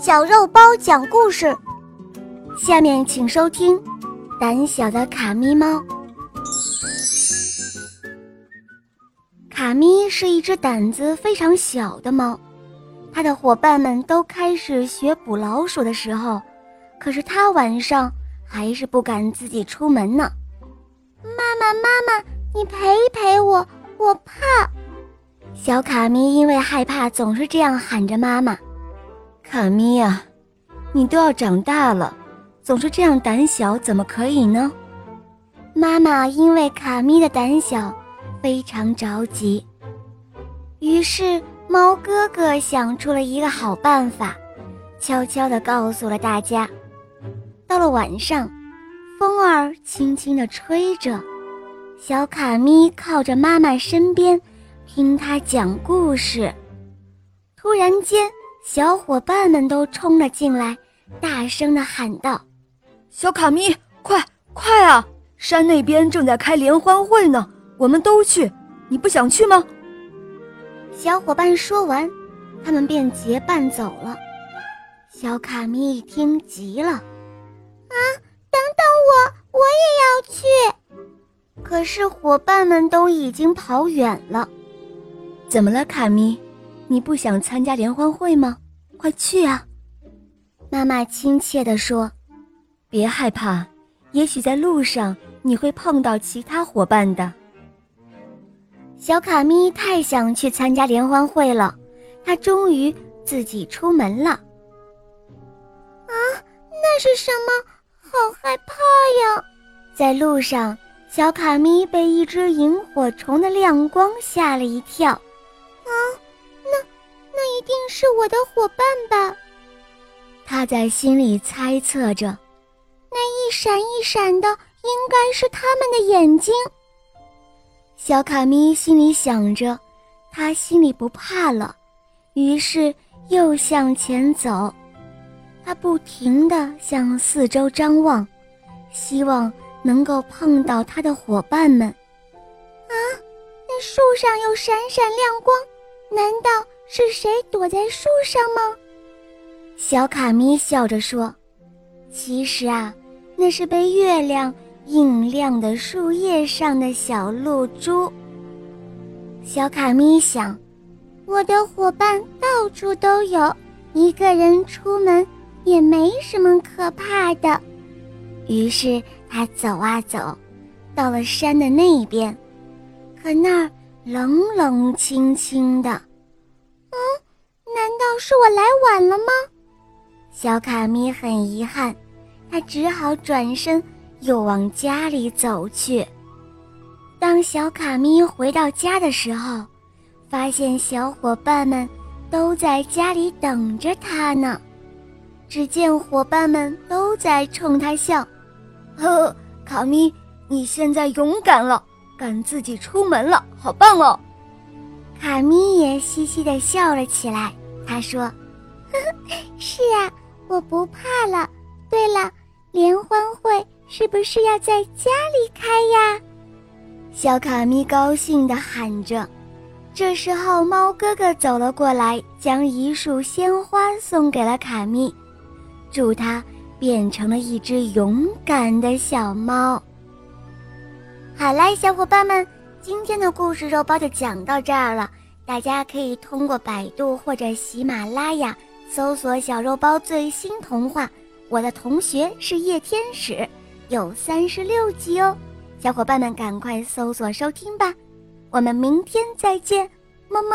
小肉包讲故事。下面请收听《胆小的卡咪猫》。卡咪是一只胆子非常小的猫，它的伙伴们都开始学捕老鼠的时候，可是它晚上还是不敢自己出门呢。妈妈，妈妈，你陪陪我，我怕。小卡咪因为害怕，总是这样喊着妈妈。卡咪呀，你都要长大了，总是这样胆小，怎么可以呢？妈妈因为卡咪的胆小，非常着急。于是猫哥哥想出了一个好办法，悄悄地告诉了大家。到了晚上，风儿轻轻地吹着，小卡咪靠着妈妈身边。听他讲故事，突然间，小伙伴们都冲了进来，大声的喊道：“小卡咪，快快啊！山那边正在开联欢会呢，我们都去，你不想去吗？”小伙伴说完，他们便结伴走了。小卡咪一听急了：“啊，等等我，我也要去！”可是伙伴们都已经跑远了。怎么了，卡咪？你不想参加联欢会吗？快去啊！妈妈亲切地说：“别害怕，也许在路上你会碰到其他伙伴的。”小卡咪太想去参加联欢会了，它终于自己出门了。啊，那是什么？好害怕呀！在路上，小卡咪被一只萤火虫的亮光吓了一跳。是我的伙伴吧？他在心里猜测着。那一闪一闪的，应该是他们的眼睛。小卡咪心里想着，他心里不怕了，于是又向前走。他不停地向四周张望，希望能够碰到他的伙伴们。啊，那树上有闪闪亮光。难道是谁躲在树上吗？小卡咪笑着说：“其实啊，那是被月亮映亮的树叶上的小露珠。”小卡咪想：“我的伙伴到处都有，一个人出门也没什么可怕的。”于是他走啊走，到了山的那边，可那儿……冷冷清清的，是我来晚了吗？小卡咪很遗憾，他只好转身又往家里走去。当小卡咪回到家的时候，发现小伙伴们都在家里等着他呢。只见伙伴们都在冲他笑：“呵，卡咪，你现在勇敢了。”敢自己出门了，好棒哦！卡咪也嘻嘻地笑了起来。他说：“呵呵，是啊，我不怕了。对了，联欢会是不是要在家里开呀？”小卡咪高兴地喊着。这时候，猫哥哥走了过来，将一束鲜花送给了卡咪，祝它变成了一只勇敢的小猫。好啦，小伙伴们，今天的故事肉包就讲到这儿了。大家可以通过百度或者喜马拉雅搜索“小肉包最新童话”。我的同学是夜天使，有三十六集哦。小伙伴们赶快搜索收听吧。我们明天再见，么么。